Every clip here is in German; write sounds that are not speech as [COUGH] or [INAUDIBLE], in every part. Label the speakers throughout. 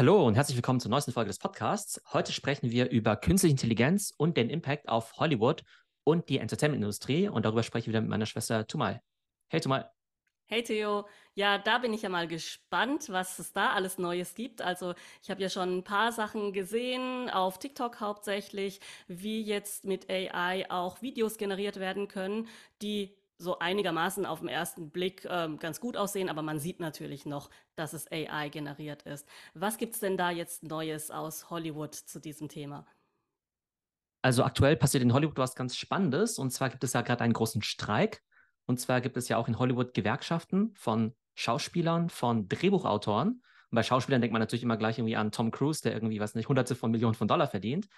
Speaker 1: Hallo und herzlich willkommen zur neuesten Folge des Podcasts. Heute sprechen wir über künstliche Intelligenz und den Impact auf Hollywood und die Entertainment-Industrie. Und darüber spreche ich wieder mit meiner Schwester Tumal. Hey Tumal.
Speaker 2: Hey Theo, ja, da bin ich ja mal gespannt, was es da alles Neues gibt. Also ich habe ja schon ein paar Sachen gesehen, auf TikTok hauptsächlich, wie jetzt mit AI auch Videos generiert werden können, die so einigermaßen auf den ersten Blick ähm, ganz gut aussehen, aber man sieht natürlich noch, dass es AI generiert ist. Was gibt's denn da jetzt Neues aus Hollywood zu diesem Thema?
Speaker 1: Also aktuell passiert in Hollywood was ganz Spannendes. Und zwar gibt es ja gerade einen großen Streik. Und zwar gibt es ja auch in Hollywood Gewerkschaften von Schauspielern, von Drehbuchautoren. Und bei Schauspielern denkt man natürlich immer gleich irgendwie an Tom Cruise, der irgendwie, was nicht, hunderte von Millionen von Dollar verdient.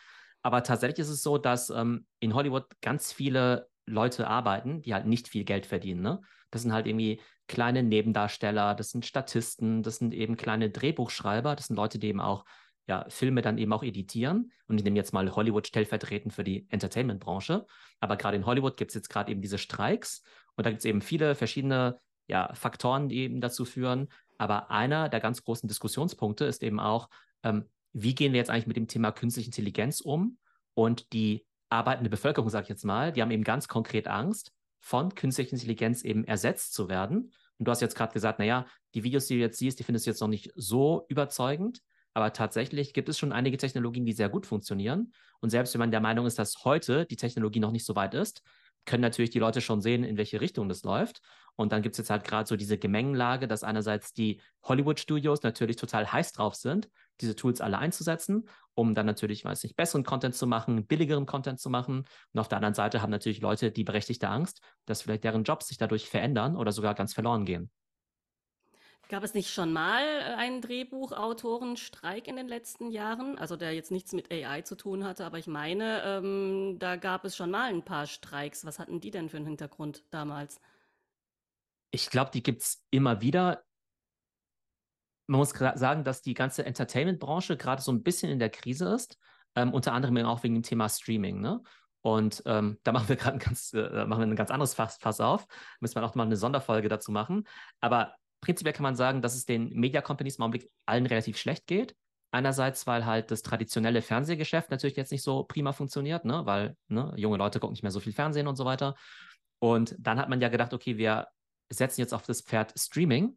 Speaker 1: Aber tatsächlich ist es so, dass ähm, in Hollywood ganz viele Leute arbeiten, die halt nicht viel Geld verdienen. Ne? Das sind halt irgendwie kleine Nebendarsteller, das sind Statisten, das sind eben kleine Drehbuchschreiber, das sind Leute, die eben auch ja, Filme dann eben auch editieren. Und ich nehme jetzt mal Hollywood stellvertretend für die Entertainment-Branche. Aber gerade in Hollywood gibt es jetzt gerade eben diese Streiks und da gibt es eben viele verschiedene ja, Faktoren, die eben dazu führen. Aber einer der ganz großen Diskussionspunkte ist eben auch, ähm, wie gehen wir jetzt eigentlich mit dem Thema künstliche Intelligenz um? Und die arbeitende Bevölkerung, sage ich jetzt mal, die haben eben ganz konkret Angst, von künstlicher Intelligenz eben ersetzt zu werden. Und du hast jetzt gerade gesagt, naja, die Videos, die du jetzt siehst, die findest du jetzt noch nicht so überzeugend. Aber tatsächlich gibt es schon einige Technologien, die sehr gut funktionieren. Und selbst wenn man der Meinung ist, dass heute die Technologie noch nicht so weit ist, können natürlich die Leute schon sehen, in welche Richtung das läuft. Und dann gibt es jetzt halt gerade so diese Gemengenlage, dass einerseits die Hollywood-Studios natürlich total heiß drauf sind, diese Tools alle einzusetzen, um dann natürlich, weiß nicht, besseren Content zu machen, billigeren Content zu machen. Und auf der anderen Seite haben natürlich Leute die berechtigte Angst, dass vielleicht deren Jobs sich dadurch verändern oder sogar ganz verloren gehen.
Speaker 2: Gab es nicht schon mal äh, einen Drehbuchautorenstreik in den letzten Jahren? Also der jetzt nichts mit AI zu tun hatte, aber ich meine, ähm, da gab es schon mal ein paar Streiks. Was hatten die denn für einen Hintergrund damals?
Speaker 1: Ich glaube, die gibt es immer wieder. Man muss sagen, dass die ganze Entertainment-Branche gerade so ein bisschen in der Krise ist. Ähm, unter anderem auch wegen dem Thema Streaming. Ne? Und ähm, da machen wir gerade ein ganz, äh, ein ganz anderes Fass, Fass auf. Müssen wir auch mal eine Sonderfolge dazu machen. Aber prinzipiell kann man sagen, dass es den Media Companies im Augenblick allen relativ schlecht geht. Einerseits, weil halt das traditionelle Fernsehgeschäft natürlich jetzt nicht so prima funktioniert, ne? weil ne, junge Leute gucken nicht mehr so viel Fernsehen und so weiter. Und dann hat man ja gedacht, okay, wir setzen jetzt auf das Pferd Streaming,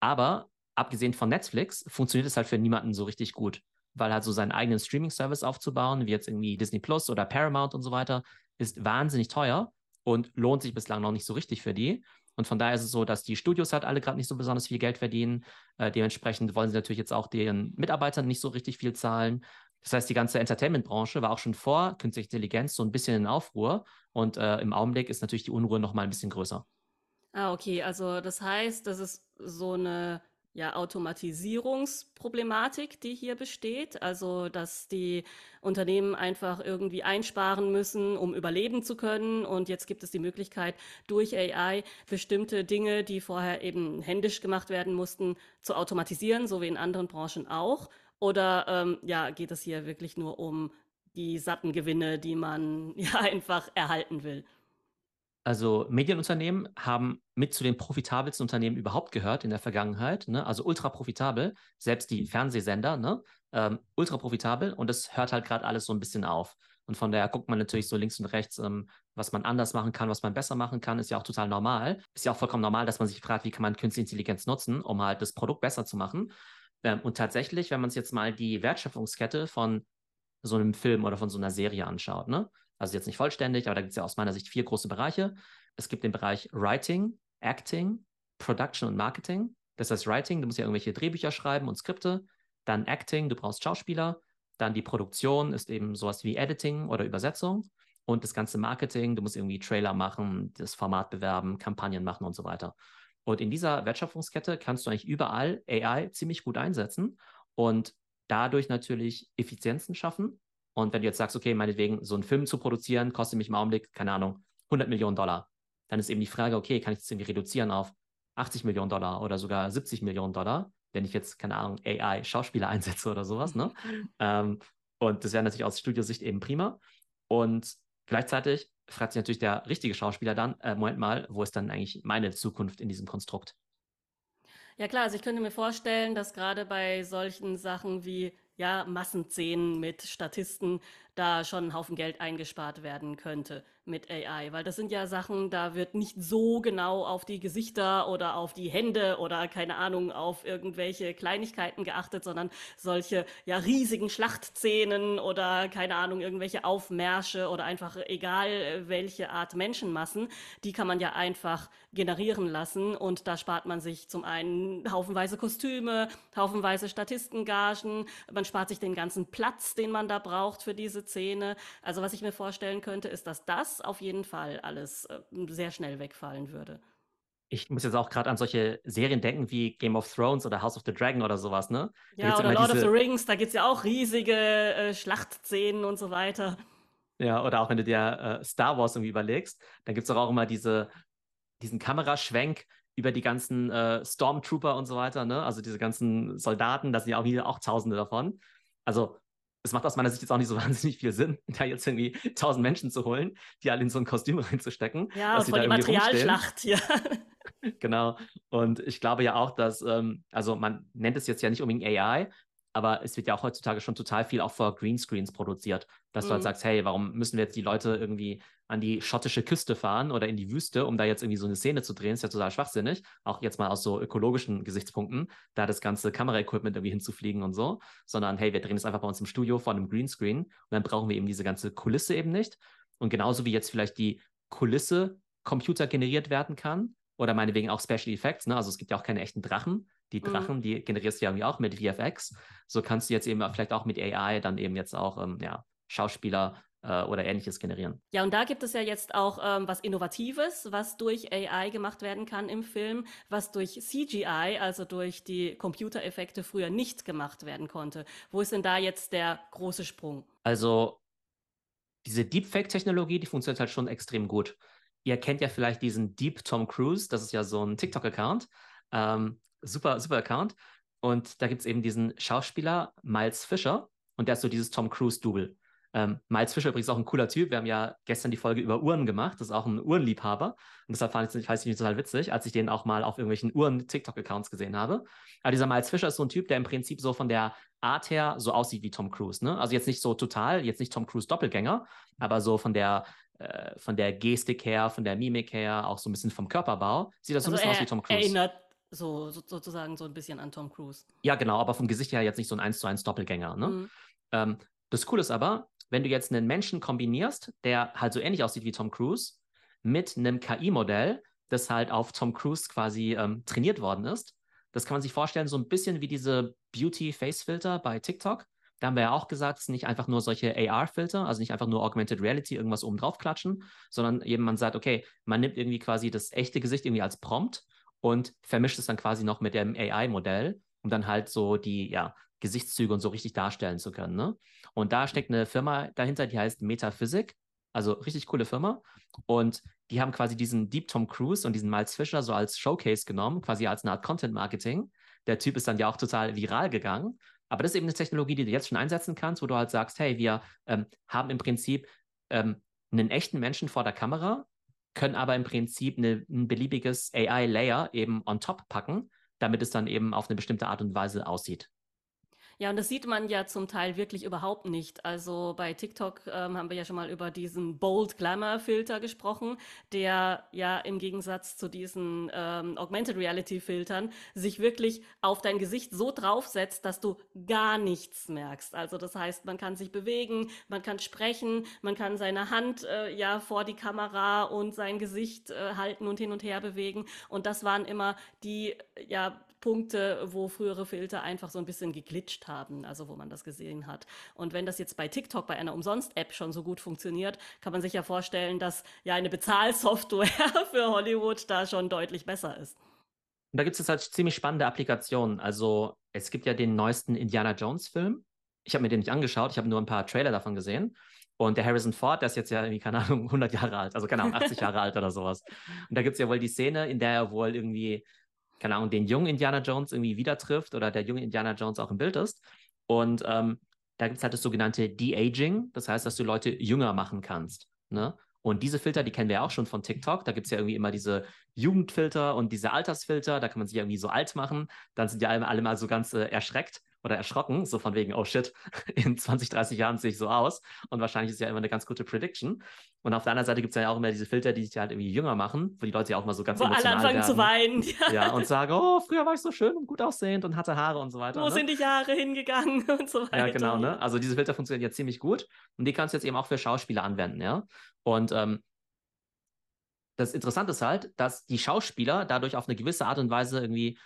Speaker 1: aber abgesehen von Netflix funktioniert es halt für niemanden so richtig gut, weil halt so seinen eigenen Streaming-Service aufzubauen, wie jetzt irgendwie Disney Plus oder Paramount und so weiter, ist wahnsinnig teuer und lohnt sich bislang noch nicht so richtig für die. Und von daher ist es so, dass die Studios halt alle gerade nicht so besonders viel Geld verdienen. Äh, dementsprechend wollen sie natürlich jetzt auch den Mitarbeitern nicht so richtig viel zahlen. Das heißt, die ganze Entertainment-Branche war auch schon vor künstlicher Intelligenz so ein bisschen in Aufruhr. Und äh, im Augenblick ist natürlich die Unruhe noch mal ein bisschen größer.
Speaker 2: Ah, okay. Also das heißt, das ist so eine ja, Automatisierungsproblematik, die hier besteht. Also, dass die Unternehmen einfach irgendwie einsparen müssen, um überleben zu können. Und jetzt gibt es die Möglichkeit, durch AI bestimmte Dinge, die vorher eben händisch gemacht werden mussten, zu automatisieren, so wie in anderen Branchen auch. Oder ähm, ja, geht es hier wirklich nur um die satten Gewinne, die man [LAUGHS] ja einfach erhalten will?
Speaker 1: Also Medienunternehmen haben mit zu den profitabelsten Unternehmen überhaupt gehört in der Vergangenheit. Ne? Also ultra profitabel, selbst die Fernsehsender, ne? ähm, ultra profitabel und es hört halt gerade alles so ein bisschen auf. Und von daher guckt man natürlich so links und rechts, ähm, was man anders machen kann, was man besser machen kann, ist ja auch total normal. Ist ja auch vollkommen normal, dass man sich fragt, wie kann man künstliche Intelligenz nutzen, um halt das Produkt besser zu machen. Ähm, und tatsächlich, wenn man sich jetzt mal die Wertschöpfungskette von so einem Film oder von so einer Serie anschaut, ne? Also jetzt nicht vollständig, aber da gibt es ja aus meiner Sicht vier große Bereiche. Es gibt den Bereich Writing, Acting, Production und Marketing. Das heißt Writing, du musst ja irgendwelche Drehbücher schreiben und Skripte. Dann Acting, du brauchst Schauspieler. Dann die Produktion ist eben sowas wie Editing oder Übersetzung. Und das ganze Marketing, du musst irgendwie Trailer machen, das Format bewerben, Kampagnen machen und so weiter. Und in dieser Wertschöpfungskette kannst du eigentlich überall AI ziemlich gut einsetzen und dadurch natürlich Effizienzen schaffen und wenn du jetzt sagst, okay, meinetwegen, so einen Film zu produzieren, kostet mich im Augenblick, keine Ahnung, 100 Millionen Dollar, dann ist eben die Frage, okay, kann ich das irgendwie reduzieren auf 80 Millionen Dollar oder sogar 70 Millionen Dollar, wenn ich jetzt, keine Ahnung, AI-Schauspieler [LAUGHS] einsetze oder sowas, ne? ähm, und das wäre natürlich aus Studiosicht eben prima. Und gleichzeitig fragt sich natürlich der richtige Schauspieler dann, äh, Moment mal, wo ist dann eigentlich meine Zukunft in diesem Konstrukt?
Speaker 2: Ja klar, also ich könnte mir vorstellen, dass gerade bei solchen Sachen wie ja, Massenszenen mit Statisten da schon ein Haufen Geld eingespart werden könnte mit AI, weil das sind ja Sachen, da wird nicht so genau auf die Gesichter oder auf die Hände oder keine Ahnung auf irgendwelche Kleinigkeiten geachtet, sondern solche ja riesigen Schlachtszenen oder keine Ahnung irgendwelche Aufmärsche oder einfach egal welche Art Menschenmassen, die kann man ja einfach generieren lassen. Und da spart man sich zum einen haufenweise Kostüme, haufenweise Statistengagen, man spart sich den ganzen Platz, den man da braucht für diese Szene. Also was ich mir vorstellen könnte, ist, dass das auf jeden Fall alles äh, sehr schnell wegfallen würde.
Speaker 1: Ich muss jetzt auch gerade an solche Serien denken wie Game of Thrones oder House of the Dragon oder sowas, ne?
Speaker 2: Ja, oder Lord diese... of the Rings, da gibt es ja auch riesige äh, Schlachtszenen und so weiter.
Speaker 1: Ja, oder auch wenn du dir äh, Star Wars irgendwie überlegst, dann gibt es auch immer diese, diesen Kameraschwenk über die ganzen äh, Stormtrooper und so weiter, ne? Also diese ganzen Soldaten, da sind ja auch auch Tausende davon. Also es macht aus meiner Sicht jetzt auch nicht so [LAUGHS] wahnsinnig viel Sinn, da jetzt irgendwie tausend Menschen zu holen, die alle in so ein Kostüm [LAUGHS] reinzustecken.
Speaker 2: Ja, und von der Materialschlacht, ja. [LAUGHS]
Speaker 1: genau. Und ich glaube ja auch, dass, ähm, also man nennt es jetzt ja nicht unbedingt AI, aber es wird ja auch heutzutage schon total viel auch vor Greenscreens produziert, dass mhm. du halt mhm. sagst, hey, warum müssen wir jetzt die Leute irgendwie an die schottische Küste fahren oder in die Wüste, um da jetzt irgendwie so eine Szene zu drehen, ist ja total schwachsinnig. Auch jetzt mal aus so ökologischen Gesichtspunkten, da das ganze Kameraequipment irgendwie hinzufliegen und so, sondern hey, wir drehen es einfach bei uns im Studio vor einem Greenscreen und dann brauchen wir eben diese ganze Kulisse eben nicht. Und genauso wie jetzt vielleicht die Kulisse Computer generiert werden kann oder meinetwegen auch Special Effects, ne? Also es gibt ja auch keine echten Drachen. Die mhm. Drachen, mhm. die generierst du ja irgendwie auch mit VFX. So kannst du jetzt eben vielleicht auch mit AI dann eben jetzt auch ähm, ja, Schauspieler äh, oder ähnliches generieren.
Speaker 2: Ja, und da gibt es ja jetzt auch ähm, was Innovatives, was durch AI gemacht werden kann im Film, was durch CGI, also durch die Computereffekte früher nicht gemacht werden konnte. Wo ist denn da jetzt der große Sprung?
Speaker 1: Also diese Deepfake-Technologie, die funktioniert halt schon extrem gut. Ihr kennt ja vielleicht diesen Deep Tom Cruise, das ist ja so ein TikTok-Account. Ähm, super, super Account. Und da gibt es eben diesen Schauspieler Miles Fisher und der ist so dieses Tom Cruise-Double. Ähm, Miles Fischer übrigens auch ein cooler Typ. Wir haben ja gestern die Folge über Uhren gemacht. Das ist auch ein Uhrenliebhaber. Und deshalb fand ich, nicht total witzig, als ich den auch mal auf irgendwelchen Uhren-TikTok-Accounts gesehen habe. Aber dieser Miles Fischer ist so ein Typ, der im Prinzip so von der Art her so aussieht wie Tom Cruise. Ne? Also jetzt nicht so total, jetzt nicht Tom Cruise Doppelgänger, aber so von der äh, von der Gestik her, von der Mimik her, auch so ein bisschen vom Körperbau, sieht das also so ein bisschen aus wie Tom Cruise.
Speaker 2: Erinnert so, so, sozusagen so ein bisschen an Tom Cruise.
Speaker 1: Ja, genau, aber vom Gesicht her jetzt nicht so ein 1 zu 1 Doppelgänger. Ne? Mhm. Ähm, das Coole ist aber, wenn du jetzt einen Menschen kombinierst, der halt so ähnlich aussieht wie Tom Cruise, mit einem KI-Modell, das halt auf Tom Cruise quasi ähm, trainiert worden ist, das kann man sich vorstellen, so ein bisschen wie diese Beauty-Face-Filter bei TikTok. Da haben wir ja auch gesagt, es sind nicht einfach nur solche AR-Filter, also nicht einfach nur Augmented Reality irgendwas oben drauf klatschen, sondern eben man sagt, okay, man nimmt irgendwie quasi das echte Gesicht irgendwie als Prompt und vermischt es dann quasi noch mit dem AI-Modell, um dann halt so die, ja, Gesichtszüge und so richtig darstellen zu können. Ne? Und da steckt eine Firma dahinter, die heißt Metaphysik, also richtig coole Firma. Und die haben quasi diesen Deep Tom Cruise und diesen Miles Fisher so als Showcase genommen, quasi als eine Art Content Marketing. Der Typ ist dann ja auch total viral gegangen. Aber das ist eben eine Technologie, die du jetzt schon einsetzen kannst, wo du halt sagst, hey, wir ähm, haben im Prinzip ähm, einen echten Menschen vor der Kamera, können aber im Prinzip eine, ein beliebiges AI-Layer eben on top packen, damit es dann eben auf eine bestimmte Art und Weise aussieht.
Speaker 2: Ja, und das sieht man ja zum Teil wirklich überhaupt nicht. Also bei TikTok ähm, haben wir ja schon mal über diesen Bold Glamour Filter gesprochen, der ja im Gegensatz zu diesen ähm, Augmented Reality Filtern sich wirklich auf dein Gesicht so draufsetzt, dass du gar nichts merkst. Also das heißt, man kann sich bewegen, man kann sprechen, man kann seine Hand äh, ja vor die Kamera und sein Gesicht äh, halten und hin und her bewegen. Und das waren immer die ja Punkte, wo frühere Filter einfach so ein bisschen geglitscht haben, also wo man das gesehen hat. Und wenn das jetzt bei TikTok, bei einer Umsonst-App schon so gut funktioniert, kann man sich ja vorstellen, dass ja eine Bezahlsoftware [LAUGHS] für Hollywood da schon deutlich besser ist.
Speaker 1: Und da gibt es jetzt halt ziemlich spannende Applikationen. Also es gibt ja den neuesten Indiana Jones-Film. Ich habe mir den nicht angeschaut, ich habe nur ein paar Trailer davon gesehen. Und der Harrison Ford, der ist jetzt ja irgendwie, keine Ahnung, 100 Jahre alt, also keine Ahnung, 80 Jahre alt oder sowas. Und da gibt es ja wohl die Szene, in der er wohl irgendwie keine Ahnung, den jungen Indiana Jones irgendwie wieder trifft oder der junge Indiana Jones auch im Bild ist. Und ähm, da gibt es halt das sogenannte De-Aging, das heißt, dass du Leute jünger machen kannst. Ne? Und diese Filter, die kennen wir ja auch schon von TikTok. Da gibt es ja irgendwie immer diese Jugendfilter und diese Altersfilter. Da kann man sich irgendwie so alt machen. Dann sind ja alle, alle mal so ganz äh, erschreckt oder erschrocken, so von wegen, oh shit, [LAUGHS] in 20, 30 Jahren sehe ich so aus. Und wahrscheinlich ist ja immer eine ganz gute Prediction. Und auf der anderen Seite gibt es ja auch immer diese Filter, die sich halt irgendwie jünger machen, wo die Leute ja auch mal so ganz
Speaker 2: wo emotional alle anfangen werden. zu weinen.
Speaker 1: Ja. [LAUGHS] ja. und sagen, oh, früher war ich so schön und gut aussehend und hatte Haare und so weiter.
Speaker 2: Wo ne? sind die Jahre hingegangen [LAUGHS] und so weiter.
Speaker 1: Ja, genau, ne? Also diese Filter funktionieren ja ziemlich gut und die kannst du jetzt eben auch für Schauspieler anwenden, ja. Und ähm, das Interessante ist halt, dass die Schauspieler dadurch auf eine gewisse Art und Weise irgendwie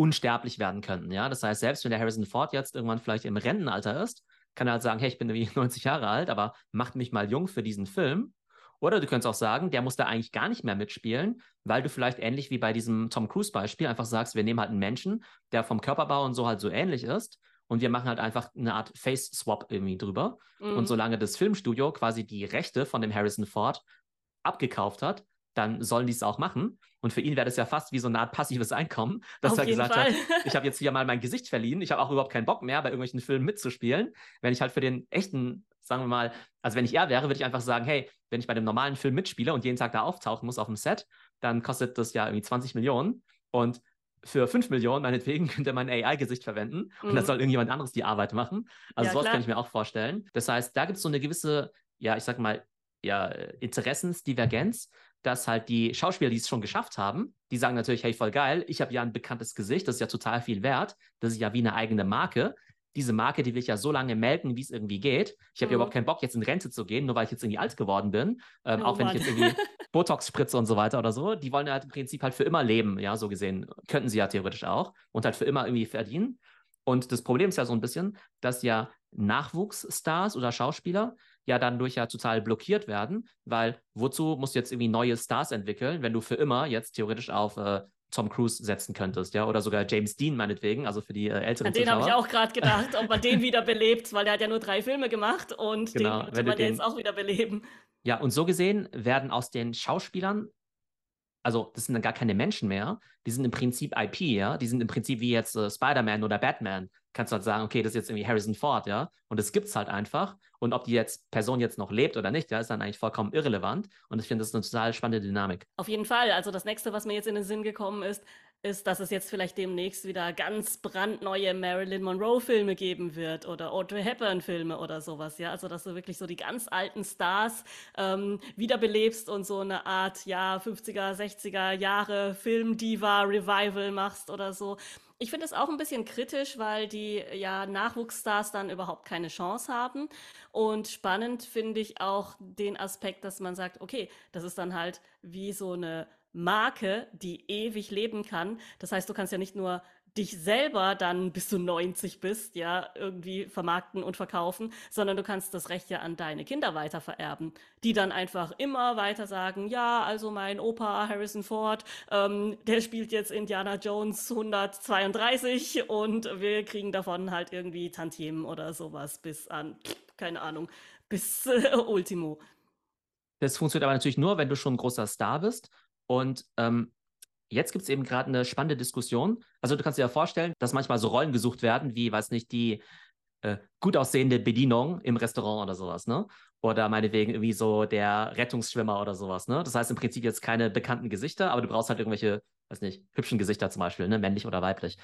Speaker 1: unsterblich werden könnten. Ja? Das heißt, selbst wenn der Harrison Ford jetzt irgendwann vielleicht im Rentenalter ist, kann er halt sagen, hey, ich bin irgendwie [LAUGHS] 90 Jahre alt, aber macht mich mal jung für diesen Film. Oder du könntest auch sagen, der muss da eigentlich gar nicht mehr mitspielen, weil du vielleicht ähnlich wie bei diesem Tom Cruise-Beispiel einfach sagst, wir nehmen halt einen Menschen, der vom Körperbau und so halt so ähnlich ist und wir machen halt einfach eine Art Face-Swap irgendwie drüber. Mhm. Und solange das Filmstudio quasi die Rechte von dem Harrison Ford abgekauft hat, dann sollen die es auch machen. Und für ihn wäre das ja fast wie so eine Art passives Einkommen, dass Auf er gesagt Fall. hat, ich habe jetzt hier mal mein Gesicht verliehen, ich habe auch überhaupt keinen Bock mehr, bei irgendwelchen Filmen mitzuspielen. Wenn ich halt für den echten, sagen wir mal, also wenn ich er wäre, würde ich einfach sagen, hey, wenn ich bei dem normalen Film mitspiele und jeden Tag da auftauchen muss auf dem Set, dann kostet das ja irgendwie 20 Millionen. Und für 5 Millionen, meinetwegen, [LAUGHS] könnte man ein AI-Gesicht verwenden und mhm. dann soll irgendjemand anderes die Arbeit machen. Also ja, sowas klar. kann ich mir auch vorstellen. Das heißt, da gibt es so eine gewisse, ja, ich sag mal, ja, Interessensdivergenz, dass halt die Schauspieler, die es schon geschafft haben, die sagen natürlich, hey, voll geil, ich habe ja ein bekanntes Gesicht, das ist ja total viel wert, das ist ja wie eine eigene Marke. Diese Marke, die will ich ja so lange melken, wie es irgendwie geht. Ich habe mhm. ja überhaupt keinen Bock, jetzt in Rente zu gehen, nur weil ich jetzt irgendwie alt geworden bin. Ähm, oh, auch wenn Mann. ich jetzt irgendwie [LAUGHS] Botox spritze und so weiter oder so. Die wollen ja halt im Prinzip halt für immer leben, ja, so gesehen. Könnten sie ja theoretisch auch und halt für immer irgendwie verdienen. Und das Problem ist ja so ein bisschen, dass ja Nachwuchsstars oder Schauspieler ja dann durch ja total blockiert werden, weil wozu musst du jetzt irgendwie neue Stars entwickeln, wenn du für immer jetzt theoretisch auf äh, Tom Cruise setzen könntest, ja, oder sogar James Dean meinetwegen, also für die äh, älteren An
Speaker 2: den habe ich auch gerade gedacht, ob man den [LAUGHS] wieder belebt, weil der hat ja nur drei Filme gemacht und genau, den könnte man den, jetzt auch wieder beleben.
Speaker 1: Ja, und so gesehen werden aus den Schauspielern also das sind dann gar keine Menschen mehr, die sind im Prinzip IP, ja, die sind im Prinzip wie jetzt äh, Spider-Man oder Batman. Kannst du halt sagen, okay, das ist jetzt irgendwie Harrison Ford, ja, und das gibt's halt einfach. Und ob die jetzt Person jetzt noch lebt oder nicht, ja, ist dann eigentlich vollkommen irrelevant. Und ich finde, das ist eine total spannende Dynamik.
Speaker 2: Auf jeden Fall. Also das nächste, was mir jetzt in den Sinn gekommen ist, ist, dass es jetzt vielleicht demnächst wieder ganz brandneue Marilyn Monroe-Filme geben wird oder Audrey Hepburn-Filme oder sowas, ja. Also, dass du wirklich so die ganz alten Stars ähm, wiederbelebst und so eine Art, ja, 50er, 60er Jahre Film-Diva-Revival machst oder so. Ich finde es auch ein bisschen kritisch, weil die ja Nachwuchsstars dann überhaupt keine Chance haben. Und spannend finde ich auch den Aspekt, dass man sagt, okay, das ist dann halt wie so eine Marke, die ewig leben kann. Das heißt, du kannst ja nicht nur dich selber dann, bis du 90 bist, ja, irgendwie vermarkten und verkaufen, sondern du kannst das Recht ja an deine Kinder weiter vererben, die dann einfach immer weiter sagen, ja, also mein Opa Harrison Ford, ähm, der spielt jetzt Indiana Jones 132 und wir kriegen davon halt irgendwie Tantiemen oder sowas bis an, keine Ahnung, bis äh, Ultimo.
Speaker 1: Das funktioniert aber natürlich nur, wenn du schon ein großer Star bist und ähm, jetzt gibt es eben gerade eine spannende Diskussion. Also du kannst dir ja vorstellen, dass manchmal so Rollen gesucht werden, wie, weiß nicht, die äh, gut aussehende Bedienung im Restaurant oder sowas, ne? Oder meinetwegen irgendwie so der Rettungsschwimmer oder sowas, ne? Das heißt im Prinzip jetzt keine bekannten Gesichter, aber du brauchst halt irgendwelche, weiß nicht, hübschen Gesichter zum Beispiel, ne? Männlich oder weiblich.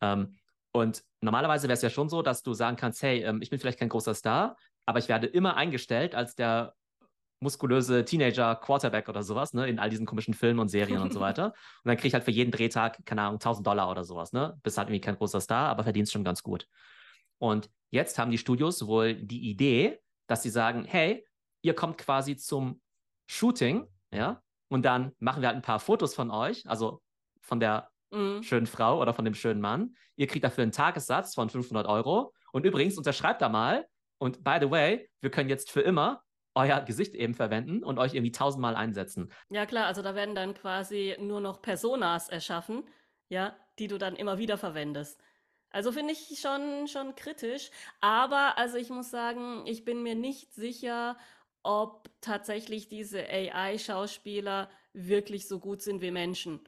Speaker 1: Ähm, und normalerweise wäre es ja schon so, dass du sagen kannst, hey, ähm, ich bin vielleicht kein großer Star, aber ich werde immer eingestellt als der muskulöse Teenager-Quarterback oder sowas, ne, in all diesen komischen Filmen und Serien und so [LAUGHS] weiter. Und dann krieg ich halt für jeden Drehtag, keine Ahnung, 1000 Dollar oder sowas, ne? Bist halt irgendwie kein großer Star, aber verdienst schon ganz gut. Und jetzt haben die Studios wohl die Idee, dass sie sagen, hey, ihr kommt quasi zum Shooting, ja, und dann machen wir halt ein paar Fotos von euch, also von der mhm. schönen Frau oder von dem schönen Mann. Ihr kriegt dafür einen Tagessatz von 500 Euro. Und übrigens, unterschreibt da mal. Und by the way, wir können jetzt für immer euer Gesicht eben verwenden und euch irgendwie tausendmal einsetzen.
Speaker 2: Ja klar, also da werden dann quasi nur noch Personas erschaffen, ja, die du dann immer wieder verwendest. Also finde ich schon, schon kritisch. Aber also ich muss sagen, ich bin mir nicht sicher, ob tatsächlich diese AI-Schauspieler wirklich so gut sind wie Menschen.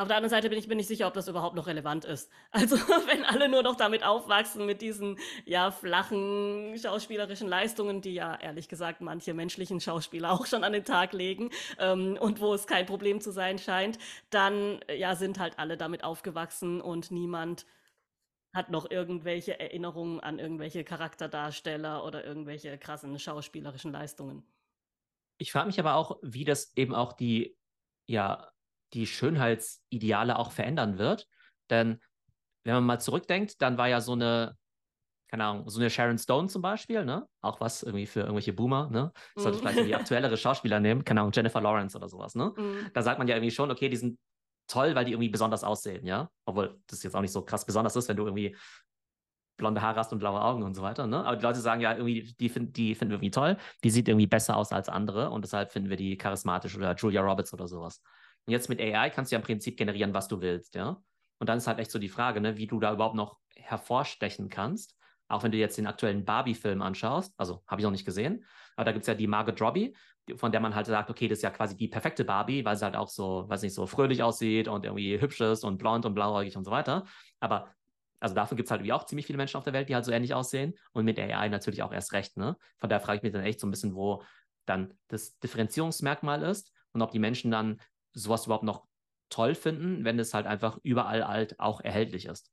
Speaker 2: Auf der anderen Seite bin ich mir nicht sicher, ob das überhaupt noch relevant ist. [LAUGHS] Also, wenn alle nur noch damit aufwachsen, mit diesen, ja, flachen schauspielerischen Leistungen, die ja ehrlich gesagt manche menschlichen Schauspieler auch schon an den Tag legen, ähm, und wo es kein Problem zu sein scheint, dann, ja, sind halt alle damit aufgewachsen und niemand hat noch irgendwelche Erinnerungen an irgendwelche Charakterdarsteller oder irgendwelche krassen schauspielerischen Leistungen.
Speaker 1: Ich frage mich aber auch, wie das eben auch die, ja, die Schönheitsideale auch verändern wird. Denn wenn man mal zurückdenkt, dann war ja so eine, keine Ahnung, so eine Sharon Stone zum Beispiel, ne? Auch was irgendwie für irgendwelche Boomer, ne? Sollte mm. vielleicht irgendwie aktuellere Schauspieler nehmen, keine Ahnung, Jennifer Lawrence oder sowas, ne? Mm. Da sagt man ja irgendwie schon, okay, die sind toll, weil die irgendwie besonders aussehen, ja? Obwohl das jetzt auch nicht so krass besonders ist, wenn du irgendwie blonde Haare hast und blaue Augen und so weiter, ne? Aber die Leute sagen ja irgendwie, die, find, die finden wir irgendwie toll, die sieht irgendwie besser aus als andere und deshalb finden wir die charismatisch oder Julia Roberts oder sowas. Und jetzt mit AI kannst du ja im Prinzip generieren, was du willst, ja. Und dann ist halt echt so die Frage, ne, wie du da überhaupt noch hervorstechen kannst. Auch wenn du jetzt den aktuellen Barbie-Film anschaust, also habe ich noch nicht gesehen, aber da gibt es ja die Margot Robbie, von der man halt sagt, okay, das ist ja quasi die perfekte Barbie, weil sie halt auch so, weiß nicht, so fröhlich aussieht und irgendwie hübsch ist und blond und blauäugig und so weiter. Aber also davon gibt es halt wie auch ziemlich viele Menschen auf der Welt, die halt so ähnlich aussehen und mit AI natürlich auch erst recht. Ne? Von daher frage ich mich dann echt so ein bisschen, wo dann das Differenzierungsmerkmal ist und ob die Menschen dann sowas überhaupt noch toll finden, wenn es halt einfach überall halt auch erhältlich ist.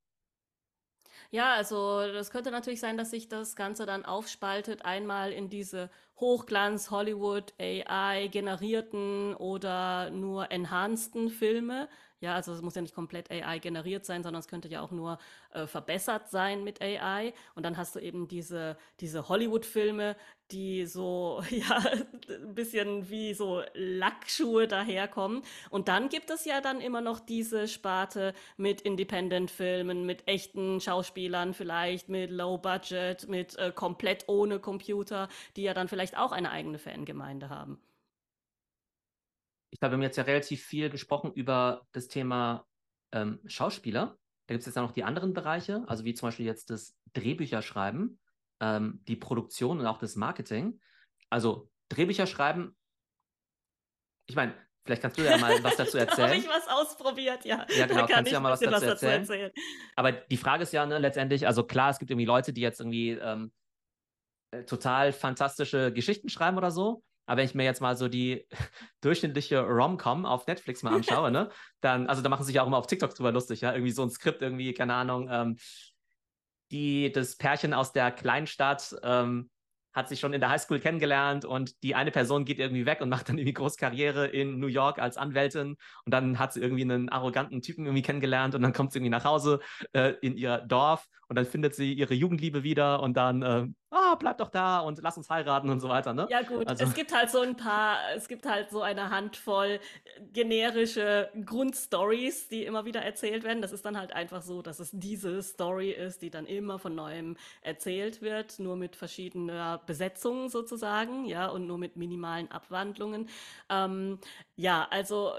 Speaker 2: Ja, also das könnte natürlich sein, dass sich das Ganze dann aufspaltet, einmal in diese Hochglanz, Hollywood, AI generierten oder nur enhanceden Filme. Ja, also es muss ja nicht komplett AI generiert sein, sondern es könnte ja auch nur äh, verbessert sein mit AI. Und dann hast du eben diese, diese Hollywood-Filme, die so, [LAUGHS] ja, ein bisschen wie so Lackschuhe daherkommen. Und dann gibt es ja dann immer noch diese Sparte mit Independent-Filmen, mit echten Schauspielern vielleicht, mit Low Budget, mit äh, komplett ohne Computer, die ja dann vielleicht auch eine eigene Fangemeinde haben.
Speaker 1: Ich glaube, wir haben jetzt ja relativ viel gesprochen über das Thema ähm, Schauspieler. Da gibt es jetzt auch noch die anderen Bereiche, also wie zum Beispiel jetzt das Drehbücherschreiben ähm, die Produktion und auch das Marketing. Also Drehbücher schreiben, ich meine, vielleicht kannst du ja mal was dazu [LAUGHS] erzählen.
Speaker 2: Habe ich was ausprobiert, ja.
Speaker 1: Ja, genau, kannst du ja mal was dazu, was dazu erzählen. erzählen. Aber die Frage ist ja ne, letztendlich, also klar, es gibt irgendwie Leute, die jetzt irgendwie ähm, äh, total fantastische Geschichten schreiben oder so. Aber wenn ich mir jetzt mal so die [LAUGHS] durchschnittliche Rom-Com auf Netflix mal anschaue, ne, dann, also da machen sich ja auch immer auf TikTok drüber lustig, ja, irgendwie so ein Skript, irgendwie, keine Ahnung, ähm, die das Pärchen aus der Kleinstadt ähm, hat sich schon in der Highschool kennengelernt und die eine Person geht irgendwie weg und macht dann irgendwie große Karriere in New York als Anwältin und dann hat sie irgendwie einen arroganten Typen irgendwie kennengelernt und dann kommt sie irgendwie nach Hause äh, in ihr Dorf und dann findet sie ihre Jugendliebe wieder und dann äh, ah, bleib doch da und lass uns heiraten und so weiter, ne?
Speaker 2: Ja, gut. Also. Es gibt halt so ein paar, es gibt halt so eine Handvoll generische Grundstories, die immer wieder erzählt werden. Das ist dann halt einfach so, dass es diese Story ist, die dann immer von neuem erzählt wird, nur mit verschiedener Besetzung sozusagen, ja, und nur mit minimalen Abwandlungen. Ähm, ja, also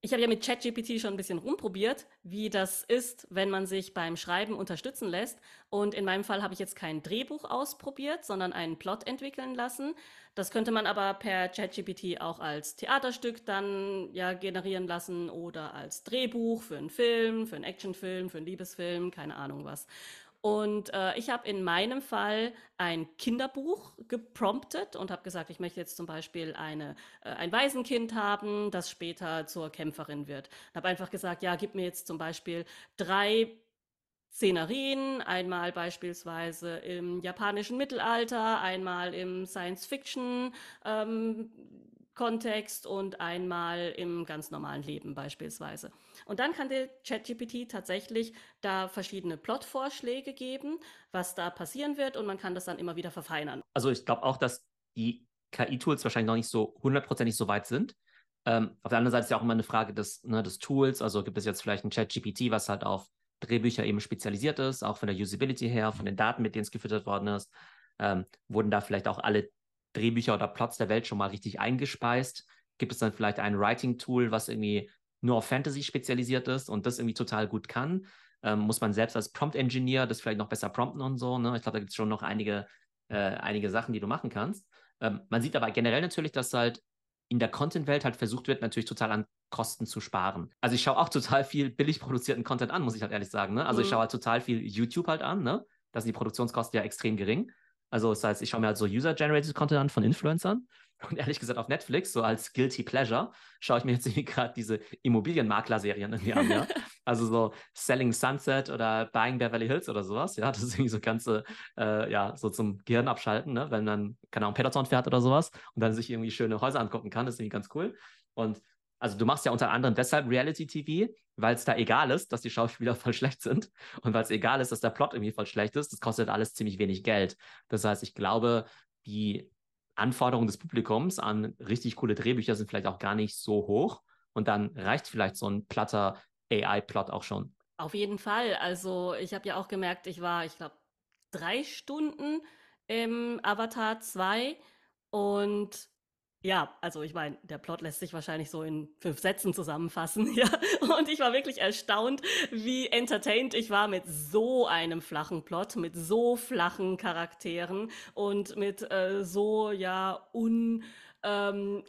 Speaker 2: ich habe ja mit ChatGPT schon ein bisschen rumprobiert, wie das ist, wenn man sich beim Schreiben unterstützen lässt. Und in meinem Fall habe ich jetzt kein Drehbuch ausprobiert, sondern einen Plot entwickeln lassen. Das könnte man aber per ChatGPT auch als Theaterstück dann ja generieren lassen oder als Drehbuch für einen Film, für einen Actionfilm, für einen Liebesfilm, keine Ahnung was. Und äh, ich habe in meinem Fall ein Kinderbuch gepromptet und habe gesagt, ich möchte jetzt zum Beispiel eine, äh, ein Waisenkind haben, das später zur Kämpferin wird. Ich habe einfach gesagt, ja, gib mir jetzt zum Beispiel drei Szenerien, einmal beispielsweise im japanischen Mittelalter, einmal im Science-Fiction. Ähm, Kontext und einmal im ganz normalen Leben beispielsweise. Und dann kann der ChatGPT tatsächlich da verschiedene Plotvorschläge geben, was da passieren wird und man kann das dann immer wieder verfeinern.
Speaker 1: Also ich glaube auch, dass die KI-Tools wahrscheinlich noch nicht so hundertprozentig so weit sind. Ähm, auf der anderen Seite ist ja auch immer eine Frage des, ne, des Tools. Also gibt es jetzt vielleicht ein ChatGPT, was halt auf Drehbücher eben spezialisiert ist, auch von der Usability her, von den Daten, mit denen es gefüttert worden ist. Ähm, wurden da vielleicht auch alle Drehbücher oder Plots der Welt schon mal richtig eingespeist? Gibt es dann vielleicht ein Writing-Tool, was irgendwie nur auf Fantasy spezialisiert ist und das irgendwie total gut kann? Ähm, muss man selbst als Prompt-Engineer das vielleicht noch besser prompten und so? Ne? Ich glaube, da gibt es schon noch einige, äh, einige Sachen, die du machen kannst. Ähm, man sieht aber generell natürlich, dass halt in der Content-Welt halt versucht wird, natürlich total an Kosten zu sparen. Also ich schaue auch [LAUGHS] total viel billig produzierten Content an, muss ich halt ehrlich sagen. Ne? Also mhm. ich schaue halt total viel YouTube halt an, ne? Da sind die Produktionskosten ja extrem gering. Also das heißt, ich schaue mir halt so User-Generated Content an von Influencern. Und ehrlich gesagt, auf Netflix, so als Guilty Pleasure, schaue ich mir jetzt gerade diese Immobilienmakler-Serien irgendwie an, ja. [LAUGHS] Also so Selling Sunset oder Buying Beverly Hills oder sowas, ja. Das ist irgendwie so ganze, äh, ja, so zum Gehirn abschalten, ne? Wenn man, keine Ahnung, Peloton fährt oder sowas und dann sich irgendwie schöne Häuser angucken kann, das ist irgendwie ganz cool. Und also du machst ja unter anderem deshalb Reality-TV, weil es da egal ist, dass die Schauspieler [LAUGHS] voll schlecht sind und weil es egal ist, dass der Plot irgendwie voll schlecht ist. Das kostet alles ziemlich wenig Geld. Das heißt, ich glaube, die Anforderungen des Publikums an richtig coole Drehbücher sind vielleicht auch gar nicht so hoch. Und dann reicht vielleicht so ein platter AI-Plot auch schon.
Speaker 2: Auf jeden Fall. Also ich habe ja auch gemerkt, ich war, ich glaube, drei Stunden im Avatar 2 und ja, also ich meine, der Plot lässt sich wahrscheinlich so in fünf Sätzen zusammenfassen, [LAUGHS] ja. Und ich war wirklich erstaunt, wie entertained ich war mit so einem flachen Plot, mit so flachen Charakteren und mit äh, so, ja, un ähm,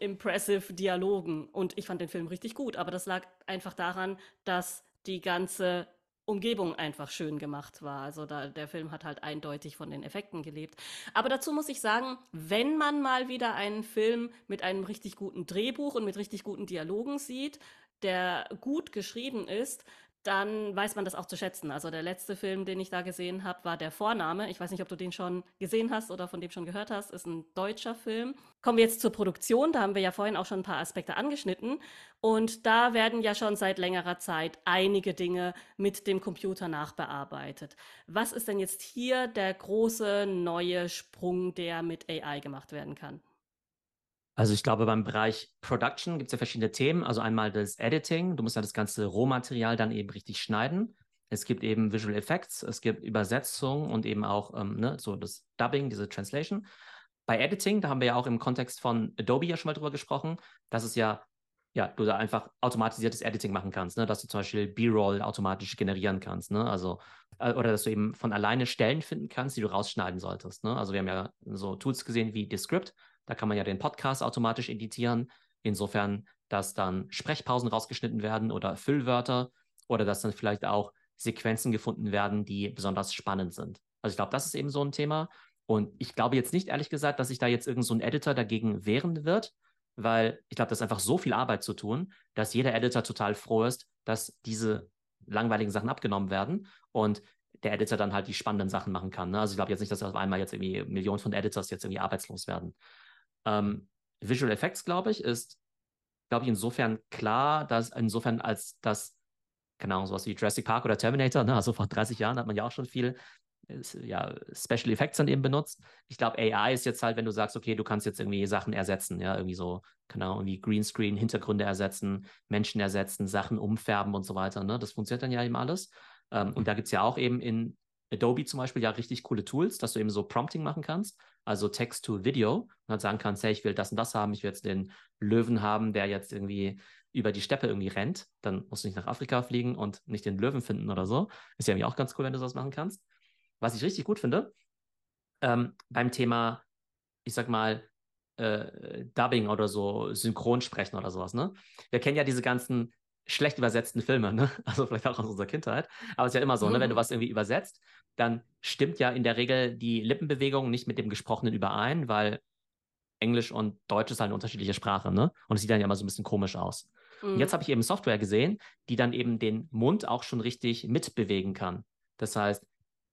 Speaker 2: Dialogen. Und ich fand den Film richtig gut, aber das lag einfach daran, dass die ganze Umgebung einfach schön gemacht war. Also da, der Film hat halt eindeutig von den Effekten gelebt. Aber dazu muss ich sagen, wenn man mal wieder einen Film mit einem richtig guten Drehbuch und mit richtig guten Dialogen sieht, der gut geschrieben ist, dann weiß man das auch zu schätzen. Also der letzte Film, den ich da gesehen habe, war Der Vorname. Ich weiß nicht, ob du den schon gesehen hast oder von dem schon gehört hast. Ist ein deutscher Film. Kommen wir jetzt zur Produktion. Da haben wir ja vorhin auch schon ein paar Aspekte angeschnitten. Und da werden ja schon seit längerer Zeit einige Dinge mit dem Computer nachbearbeitet. Was ist denn jetzt hier der große neue Sprung, der mit AI gemacht werden kann?
Speaker 1: Also ich glaube, beim Bereich Production gibt es ja verschiedene Themen. Also einmal das Editing. Du musst ja das ganze Rohmaterial dann eben richtig schneiden. Es gibt eben Visual Effects, es gibt Übersetzung und eben auch ähm, ne, so das Dubbing, diese Translation. Bei Editing, da haben wir ja auch im Kontext von Adobe ja schon mal drüber gesprochen, dass es ja, ja, du da einfach automatisiertes Editing machen kannst, ne? dass du zum Beispiel B-Roll automatisch generieren kannst, ne? Also, äh, oder dass du eben von alleine Stellen finden kannst, die du rausschneiden solltest. Ne? Also wir haben ja so Tools gesehen wie Descript, da kann man ja den Podcast automatisch editieren. Insofern, dass dann Sprechpausen rausgeschnitten werden oder Füllwörter oder dass dann vielleicht auch Sequenzen gefunden werden, die besonders spannend sind. Also ich glaube, das ist eben so ein Thema. Und ich glaube jetzt nicht, ehrlich gesagt, dass sich da jetzt irgendein so Editor dagegen wehren wird, weil ich glaube, das ist einfach so viel Arbeit zu tun, dass jeder Editor total froh ist, dass diese langweiligen Sachen abgenommen werden und der Editor dann halt die spannenden Sachen machen kann. Ne? Also ich glaube jetzt nicht, dass auf einmal jetzt irgendwie Millionen von Editors jetzt irgendwie arbeitslos werden. Ähm, Visual Effects, glaube ich, ist, glaube ich, insofern klar, dass insofern als das, keine Ahnung, sowas wie Jurassic Park oder Terminator, ne? also vor 30 Jahren hat man ja auch schon viel ja, Special Effects dann eben benutzt. Ich glaube, AI ist jetzt halt, wenn du sagst, okay, du kannst jetzt irgendwie Sachen ersetzen, ja, irgendwie so, keine Ahnung, irgendwie Greenscreen, Hintergründe ersetzen, Menschen ersetzen, Sachen umfärben und so weiter, ne? Das funktioniert dann ja eben alles. Ähm, und da gibt es ja auch eben in Adobe zum Beispiel ja richtig coole Tools, dass du eben so Prompting machen kannst, also Text to Video und dann sagen kannst, hey, ich will das und das haben, ich will jetzt den Löwen haben, der jetzt irgendwie über die Steppe irgendwie rennt, dann musst du nicht nach Afrika fliegen und nicht den Löwen finden oder so. Ist ja irgendwie auch ganz cool, wenn du sowas machen kannst. Was ich richtig gut finde, ähm, beim Thema, ich sag mal, äh, Dubbing oder so, Synchronsprechen oder sowas, ne? Wir kennen ja diese ganzen schlecht übersetzten Filme, ne? [LAUGHS] Also vielleicht auch aus unserer Kindheit. Aber es ist ja immer so, mhm. ne? Wenn du mhm. was irgendwie übersetzt, dann stimmt ja in der Regel die Lippenbewegung nicht mit dem Gesprochenen überein, weil Englisch und Deutsch ist halt eine unterschiedliche Sprache, ne? Und es sieht dann ja immer so ein bisschen komisch aus. Mhm. Und jetzt habe ich eben Software gesehen, die dann eben den Mund auch schon richtig mitbewegen kann. Das heißt,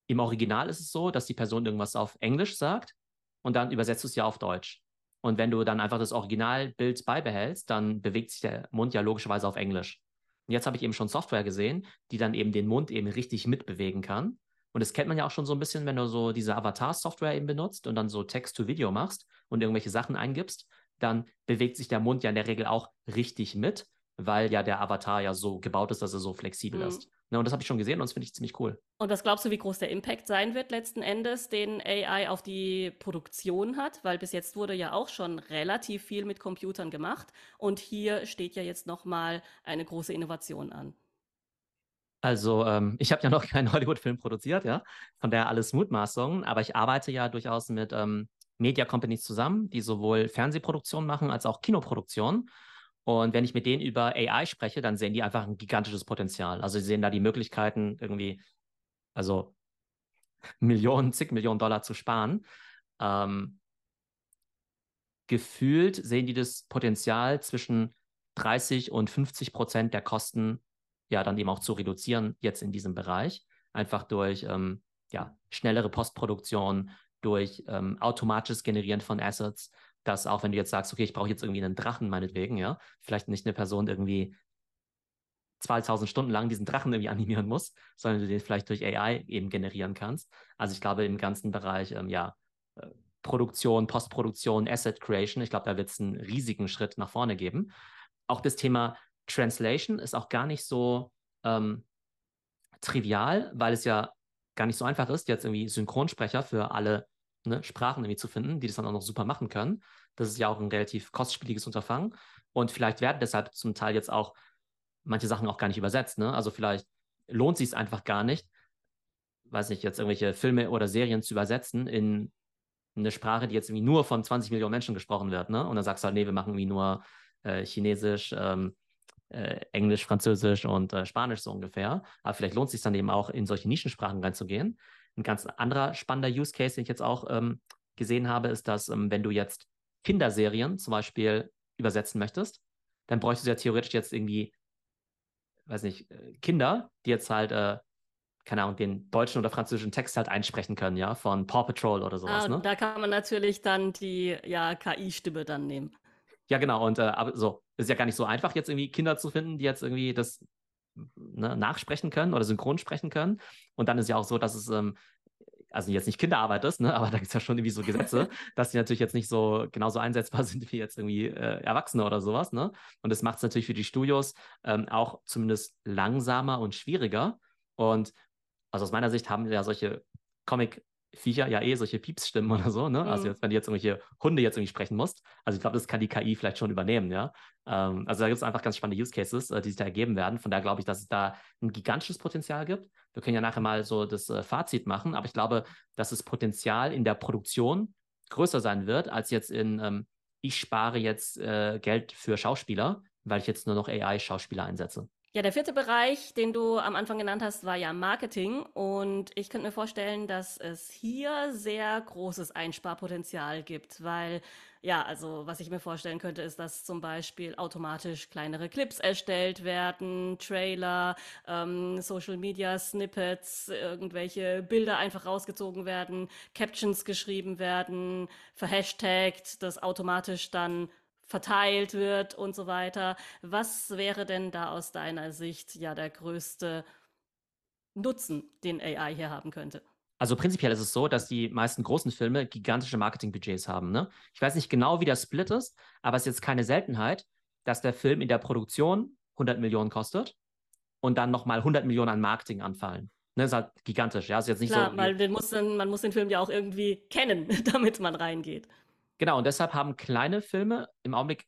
Speaker 1: im Original ist es so, dass die Person irgendwas auf Englisch sagt und dann übersetzt du es ja auf Deutsch. Und wenn du dann einfach das Originalbild beibehältst, dann bewegt sich der Mund ja logischerweise auf Englisch. Und jetzt habe ich eben schon Software gesehen, die dann eben den Mund eben richtig mitbewegen kann. Und das kennt man ja auch schon so ein bisschen, wenn du so diese Avatar-Software eben benutzt und dann so Text-to-Video machst und irgendwelche Sachen eingibst, dann bewegt sich der Mund ja in der Regel auch richtig mit, weil ja der Avatar ja so gebaut ist, dass er so flexibel mhm. ist. Ne, und das habe ich schon gesehen und das finde ich ziemlich cool.
Speaker 2: Und was glaubst du, wie groß der Impact sein wird letzten Endes, den AI auf die Produktion hat? Weil bis jetzt wurde ja auch schon relativ viel mit Computern gemacht und hier steht ja jetzt nochmal eine große Innovation an.
Speaker 1: Also ähm, ich habe ja noch [LAUGHS] keinen Hollywood-Film produziert, ja, von daher alles Mutmaßungen, aber ich arbeite ja durchaus mit ähm, Media Companies zusammen, die sowohl Fernsehproduktion machen als auch Kinoproduktion. Und wenn ich mit denen über AI spreche, dann sehen die einfach ein gigantisches Potenzial. Also sie sehen da die Möglichkeiten, irgendwie, also [LAUGHS] Millionen, zig Millionen Dollar zu sparen. Ähm, gefühlt sehen die das Potenzial zwischen 30 und 50 Prozent der Kosten ja dann eben auch zu reduzieren jetzt in diesem Bereich. Einfach durch ähm, ja, schnellere Postproduktion, durch ähm, automatisches Generieren von Assets, dass auch wenn du jetzt sagst, okay, ich brauche jetzt irgendwie einen Drachen meinetwegen, ja, vielleicht nicht eine Person irgendwie 2000 Stunden lang diesen Drachen irgendwie animieren muss, sondern du den vielleicht durch AI eben generieren kannst. Also ich glaube im ganzen Bereich, ähm, ja, äh, Produktion, Postproduktion, Asset Creation, ich glaube, da wird es einen riesigen Schritt nach vorne geben. Auch das Thema Translation ist auch gar nicht so ähm, trivial, weil es ja gar nicht so einfach ist, jetzt irgendwie Synchronsprecher für alle ne, Sprachen irgendwie zu finden, die das dann auch noch super machen können. Das ist ja auch ein relativ kostspieliges Unterfangen. Und vielleicht werden deshalb zum Teil jetzt auch manche Sachen auch gar nicht übersetzt. Ne? Also vielleicht lohnt sich es einfach gar nicht, weiß nicht, jetzt irgendwelche Filme oder Serien zu übersetzen in eine Sprache, die jetzt irgendwie nur von 20 Millionen Menschen gesprochen wird. Ne? Und dann sagst du halt, nee, wir machen irgendwie nur äh, Chinesisch, ähm, äh, Englisch, Französisch und äh, Spanisch so ungefähr. Aber vielleicht lohnt es sich dann eben auch, in solche Nischensprachen reinzugehen. Ein ganz anderer spannender Use Case, den ich jetzt auch ähm, gesehen habe, ist, dass ähm, wenn du jetzt Kinderserien zum Beispiel übersetzen möchtest, dann bräuchtest du ja theoretisch jetzt irgendwie, weiß nicht, äh, Kinder, die jetzt halt, äh, keine Ahnung, den deutschen oder französischen Text halt einsprechen können, ja, von Paw Patrol oder sowas. Ah, ne?
Speaker 2: Da kann man natürlich dann die ja, KI-Stimme dann nehmen.
Speaker 1: Ja, genau. Und äh, aber so, ist ja gar nicht so einfach, jetzt irgendwie Kinder zu finden, die jetzt irgendwie das ne, nachsprechen können oder synchron sprechen können. Und dann ist ja auch so, dass es, ähm, also jetzt nicht Kinderarbeit ist, ne, [LAUGHS] aber da gibt es ja schon irgendwie so Gesetze, [LAUGHS] dass die natürlich jetzt nicht so genauso einsetzbar sind wie jetzt irgendwie äh, Erwachsene oder sowas. Ne? Und das macht es natürlich für die Studios ähm, auch zumindest langsamer und schwieriger. Und also aus meiner Sicht haben ja solche Comic Viecher ja eh solche Piepsstimmen oder so, ne? Also mhm. Also jetzt, wenn du jetzt irgendwelche Hunde jetzt irgendwie sprechen musst. Also ich glaube, das kann die KI vielleicht schon übernehmen, ja. Ähm, also da gibt es einfach ganz spannende Use Cases, äh, die sich da ergeben werden. Von daher glaube ich, dass es da ein gigantisches Potenzial gibt. Wir können ja nachher mal so das äh, Fazit machen, aber ich glaube, dass das Potenzial in der Produktion größer sein wird, als jetzt in, ähm, ich spare jetzt äh, Geld für Schauspieler, weil ich jetzt nur noch AI-Schauspieler einsetze.
Speaker 2: Ja, der vierte Bereich, den du am Anfang genannt hast, war ja Marketing. Und ich könnte mir vorstellen, dass es hier sehr großes Einsparpotenzial gibt, weil, ja, also was ich mir vorstellen könnte, ist, dass zum Beispiel automatisch kleinere Clips erstellt werden, Trailer, ähm, Social Media Snippets, irgendwelche Bilder einfach rausgezogen werden, Captions geschrieben werden, verhashtagt, das automatisch dann verteilt wird und so weiter. Was wäre denn da aus deiner Sicht ja der größte Nutzen, den AI hier haben könnte?
Speaker 1: Also prinzipiell ist es so, dass die meisten großen Filme gigantische Marketingbudgets haben. Ne? Ich weiß nicht genau, wie der Split ist, aber es ist jetzt keine Seltenheit, dass der Film in der Produktion 100 Millionen kostet und dann nochmal 100 Millionen an Marketing anfallen. Ne, ist halt gigantisch, ja. Ist jetzt nicht
Speaker 2: Klar,
Speaker 1: so.
Speaker 2: weil den muss man muss den Film ja auch irgendwie kennen, [LAUGHS] damit man reingeht.
Speaker 1: Genau, und deshalb haben kleine Filme im Augenblick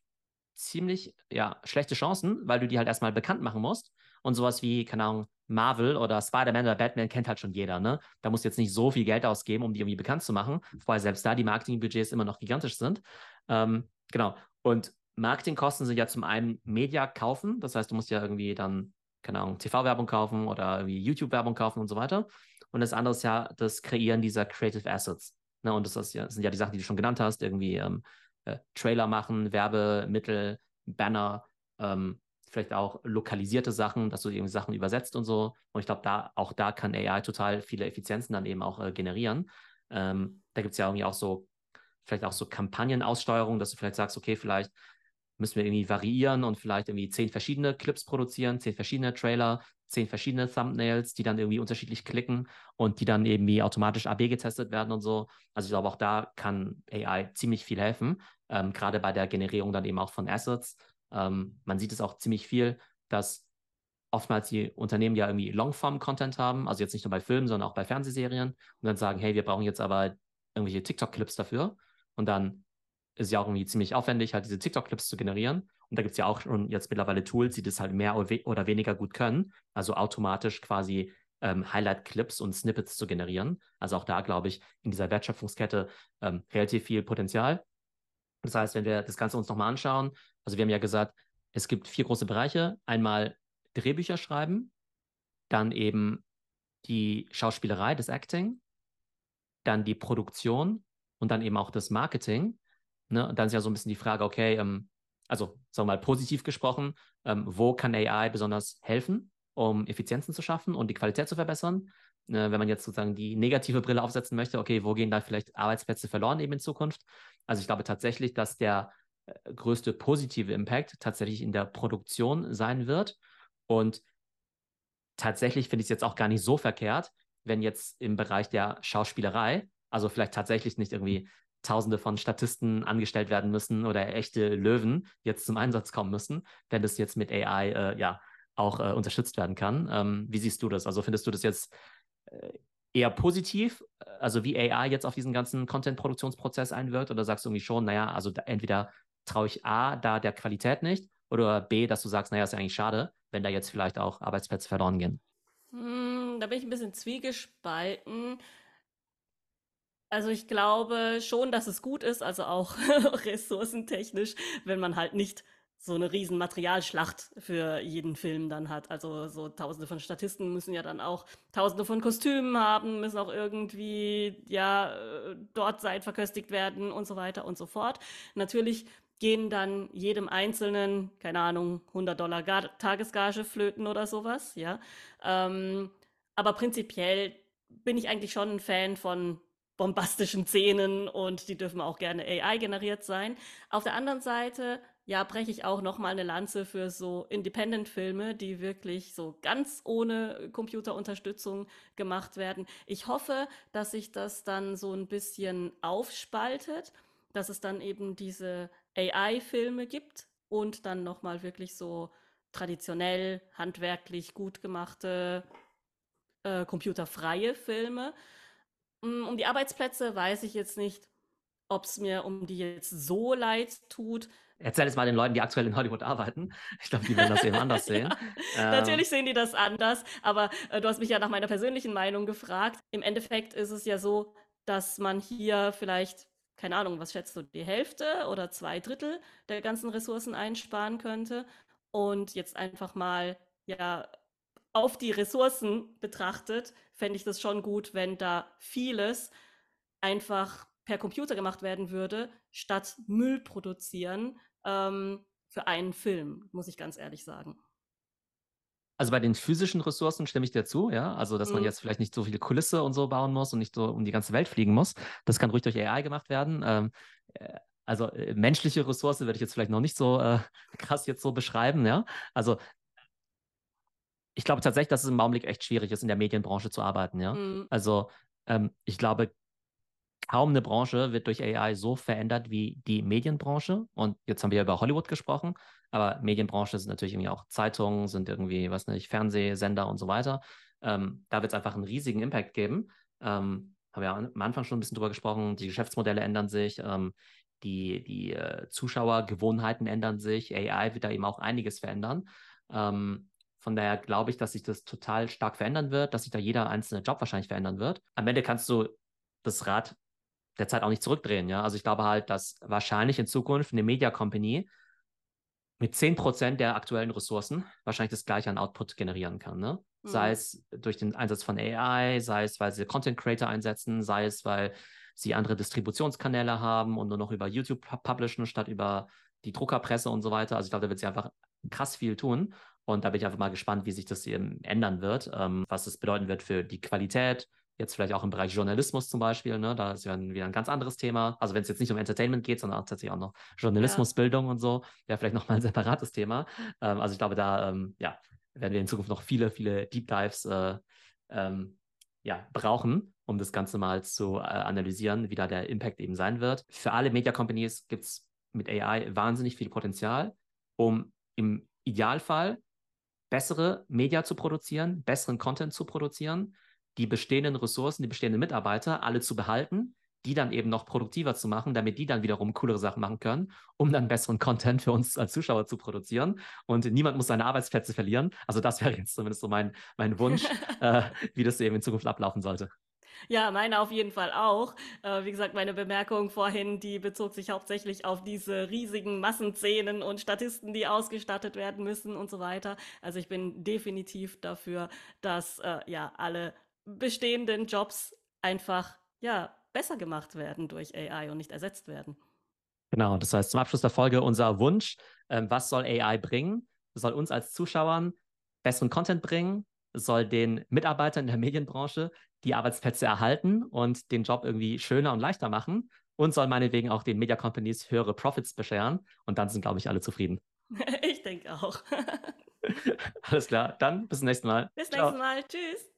Speaker 1: ziemlich ja, schlechte Chancen, weil du die halt erstmal bekannt machen musst. Und sowas wie, keine Ahnung, Marvel oder Spider-Man oder Batman kennt halt schon jeder, ne? Da musst du jetzt nicht so viel Geld ausgeben, um die irgendwie bekannt zu machen, wobei selbst da die Marketingbudgets immer noch gigantisch sind. Ähm, genau. Und Marketingkosten sind ja zum einen Media kaufen, das heißt, du musst ja irgendwie dann, keine Ahnung, TV-Werbung kaufen oder irgendwie YouTube-Werbung kaufen und so weiter. Und das andere ist ja das Kreieren dieser Creative Assets. Ne, und das, ist das sind ja die Sachen, die du schon genannt hast, irgendwie ähm, äh, Trailer machen, Werbemittel, Banner, ähm, vielleicht auch lokalisierte Sachen, dass du irgendwie Sachen übersetzt und so. Und ich glaube, da, auch da kann AI total viele Effizienzen dann eben auch äh, generieren. Ähm, da gibt es ja irgendwie auch so, vielleicht auch so Kampagnenaussteuerung, dass du vielleicht sagst, okay, vielleicht müssen wir irgendwie variieren und vielleicht irgendwie zehn verschiedene Clips produzieren, zehn verschiedene Trailer, zehn verschiedene Thumbnails, die dann irgendwie unterschiedlich klicken und die dann irgendwie automatisch AB getestet werden und so. Also ich glaube, auch da kann AI ziemlich viel helfen, ähm, gerade bei der Generierung dann eben auch von Assets. Ähm, man sieht es auch ziemlich viel, dass oftmals die Unternehmen ja irgendwie Longform-Content haben, also jetzt nicht nur bei Filmen, sondern auch bei Fernsehserien und dann sagen, hey, wir brauchen jetzt aber irgendwelche TikTok-Clips dafür und dann ist ja auch irgendwie ziemlich aufwendig, halt diese TikTok-Clips zu generieren. Und da gibt es ja auch schon jetzt mittlerweile Tools, die das halt mehr oder weniger gut können. Also automatisch quasi ähm, Highlight-Clips und Snippets zu generieren. Also auch da, glaube ich, in dieser Wertschöpfungskette ähm, relativ viel Potenzial. Das heißt, wenn wir das Ganze uns nochmal anschauen, also wir haben ja gesagt, es gibt vier große Bereiche. Einmal Drehbücher schreiben, dann eben die Schauspielerei, das Acting, dann die Produktion und dann eben auch das Marketing. Ne? Und dann ist ja so ein bisschen die Frage, okay, ähm, also sagen wir mal positiv gesprochen, ähm, wo kann AI besonders helfen, um Effizienzen zu schaffen und die Qualität zu verbessern? Äh, wenn man jetzt sozusagen die negative Brille aufsetzen möchte, okay, wo gehen da vielleicht Arbeitsplätze verloren eben in Zukunft? Also ich glaube tatsächlich, dass der äh, größte positive Impact tatsächlich in der Produktion sein wird. Und tatsächlich finde ich es jetzt auch gar nicht so verkehrt, wenn jetzt im Bereich der Schauspielerei, also vielleicht tatsächlich nicht irgendwie Tausende von Statisten angestellt werden müssen oder echte Löwen jetzt zum Einsatz kommen müssen, wenn das jetzt mit AI äh, ja auch äh, unterstützt werden kann. Ähm, wie siehst du das? Also findest du das jetzt äh, eher positiv, also wie AI jetzt auf diesen ganzen Content-Produktionsprozess einwirkt, oder sagst du irgendwie schon, naja, also entweder traue ich A, da der Qualität nicht, oder B, dass du sagst, naja, ist ja eigentlich schade, wenn da jetzt vielleicht auch Arbeitsplätze verloren gehen?
Speaker 2: Hm, da bin ich ein bisschen zwiegespalten. Also ich glaube schon, dass es gut ist, also auch [LAUGHS] ressourcentechnisch, wenn man halt nicht so eine riesen Materialschlacht für jeden Film dann hat. Also so tausende von Statisten müssen ja dann auch tausende von Kostümen haben, müssen auch irgendwie ja äh, dort sein, verköstigt werden und so weiter und so fort. Natürlich gehen dann jedem Einzelnen, keine Ahnung, 100 Dollar Gar Tagesgage flöten oder sowas, ja. Ähm, aber prinzipiell bin ich eigentlich schon ein Fan von bombastischen Szenen und die dürfen auch gerne AI generiert sein. Auf der anderen Seite ja, breche ich auch noch mal eine Lanze für so Independent-Filme, die wirklich so ganz ohne Computerunterstützung gemacht werden. Ich hoffe, dass sich das dann so ein bisschen aufspaltet, dass es dann eben diese AI-Filme gibt und dann noch mal wirklich so traditionell, handwerklich gut gemachte, äh, computerfreie Filme. Mm, um die Arbeitsplätze weiß ich jetzt nicht, ob es mir um die jetzt so leid tut.
Speaker 1: Erzähl es mal den Leuten, die aktuell in Hollywood arbeiten. Ich glaube, die werden das eben anders [LAUGHS] sehen.
Speaker 2: ja, ähm. Natürlich sehen die das anders, aber äh, du hast mich ja nach meiner persönlichen Meinung gefragt. Im Endeffekt ist es ja so, dass man hier vielleicht, keine Ahnung, was schätzt du, die Hälfte oder zwei Drittel der ganzen Ressourcen einsparen könnte. Und jetzt einfach mal, ja, auf die Ressourcen betrachtet, fände ich das schon gut, wenn da vieles einfach per Computer gemacht werden würde, statt Müll produzieren ähm, für einen Film, muss ich ganz ehrlich sagen.
Speaker 1: Also bei den physischen Ressourcen stimme ich dir zu, ja. Also, dass man mhm. jetzt vielleicht nicht so viel Kulisse und so bauen muss und nicht so um die ganze Welt fliegen muss. Das kann ruhig durch AI gemacht werden. Ähm, äh, also äh, menschliche Ressource würde ich jetzt vielleicht noch nicht so äh, [LAUGHS] krass jetzt so beschreiben, ja. Also ich glaube tatsächlich, dass es im Augenblick echt schwierig ist, in der Medienbranche zu arbeiten, ja. Mhm. Also ähm, ich glaube, kaum eine Branche wird durch AI so verändert wie die Medienbranche. Und jetzt haben wir über Hollywood gesprochen, aber Medienbranche sind natürlich irgendwie auch Zeitungen, sind irgendwie, was nicht, Fernsehsender und so weiter. Ähm, da wird es einfach einen riesigen Impact geben. Ähm, haben wir am Anfang schon ein bisschen drüber gesprochen. Die Geschäftsmodelle ändern sich, ähm, die, die äh, Zuschauergewohnheiten ändern sich. AI wird da eben auch einiges verändern. Ähm, von daher glaube ich, dass sich das total stark verändern wird, dass sich da jeder einzelne Job wahrscheinlich verändern wird. Am Ende kannst du das Rad derzeit auch nicht zurückdrehen. Ja? Also ich glaube halt, dass wahrscheinlich in Zukunft eine Media Company mit 10% der aktuellen Ressourcen wahrscheinlich das gleiche an Output generieren kann. Ne? Mhm. Sei es durch den Einsatz von AI, sei es, weil sie Content Creator einsetzen, sei es, weil sie andere Distributionskanäle haben und nur noch über YouTube publishen statt über die Druckerpresse und so weiter. Also ich glaube, da wird sie einfach krass viel tun. Und da bin ich einfach mal gespannt, wie sich das eben ändern wird, ähm, was es bedeuten wird für die Qualität, Jetzt vielleicht auch im Bereich Journalismus zum Beispiel, ne? da ist ja wieder ein ganz anderes Thema. Also wenn es jetzt nicht um Entertainment geht, sondern auch tatsächlich auch noch Journalismusbildung ja. und so, wäre vielleicht nochmal ein separates Thema. Ähm, also ich glaube, da ähm, ja, werden wir in Zukunft noch viele, viele Deep Dives äh, ähm, ja, brauchen, um das Ganze mal zu äh, analysieren, wie da der Impact eben sein wird. Für alle Media Companies gibt es mit AI wahnsinnig viel Potenzial, um im Idealfall bessere Media zu produzieren, besseren Content zu produzieren die bestehenden Ressourcen, die bestehenden Mitarbeiter alle zu behalten, die dann eben noch produktiver zu machen, damit die dann wiederum coolere Sachen machen können, um dann besseren Content für uns als Zuschauer zu produzieren. Und niemand muss seine Arbeitsplätze verlieren. Also das wäre jetzt zumindest so mein, mein Wunsch, [LAUGHS] äh, wie das eben in Zukunft ablaufen sollte.
Speaker 2: Ja, meine auf jeden Fall auch. Äh, wie gesagt, meine Bemerkung vorhin, die bezog sich hauptsächlich auf diese riesigen Massenszenen und Statisten, die ausgestattet werden müssen und so weiter. Also ich bin definitiv dafür, dass äh, ja alle bestehenden Jobs einfach ja besser gemacht werden durch AI und nicht ersetzt werden.
Speaker 1: Genau, das heißt zum Abschluss der Folge unser Wunsch, ähm, was soll AI bringen? Soll uns als Zuschauern besseren Content bringen, soll den Mitarbeitern in der Medienbranche die Arbeitsplätze erhalten und den Job irgendwie schöner und leichter machen und soll meinetwegen auch den Media Companies höhere Profits bescheren. Und dann sind, glaube ich, alle zufrieden. [LAUGHS]
Speaker 2: Ich denke auch. [LAUGHS]
Speaker 1: Alles klar, dann bis zum nächsten Mal.
Speaker 2: Bis zum nächsten Mal. Tschüss.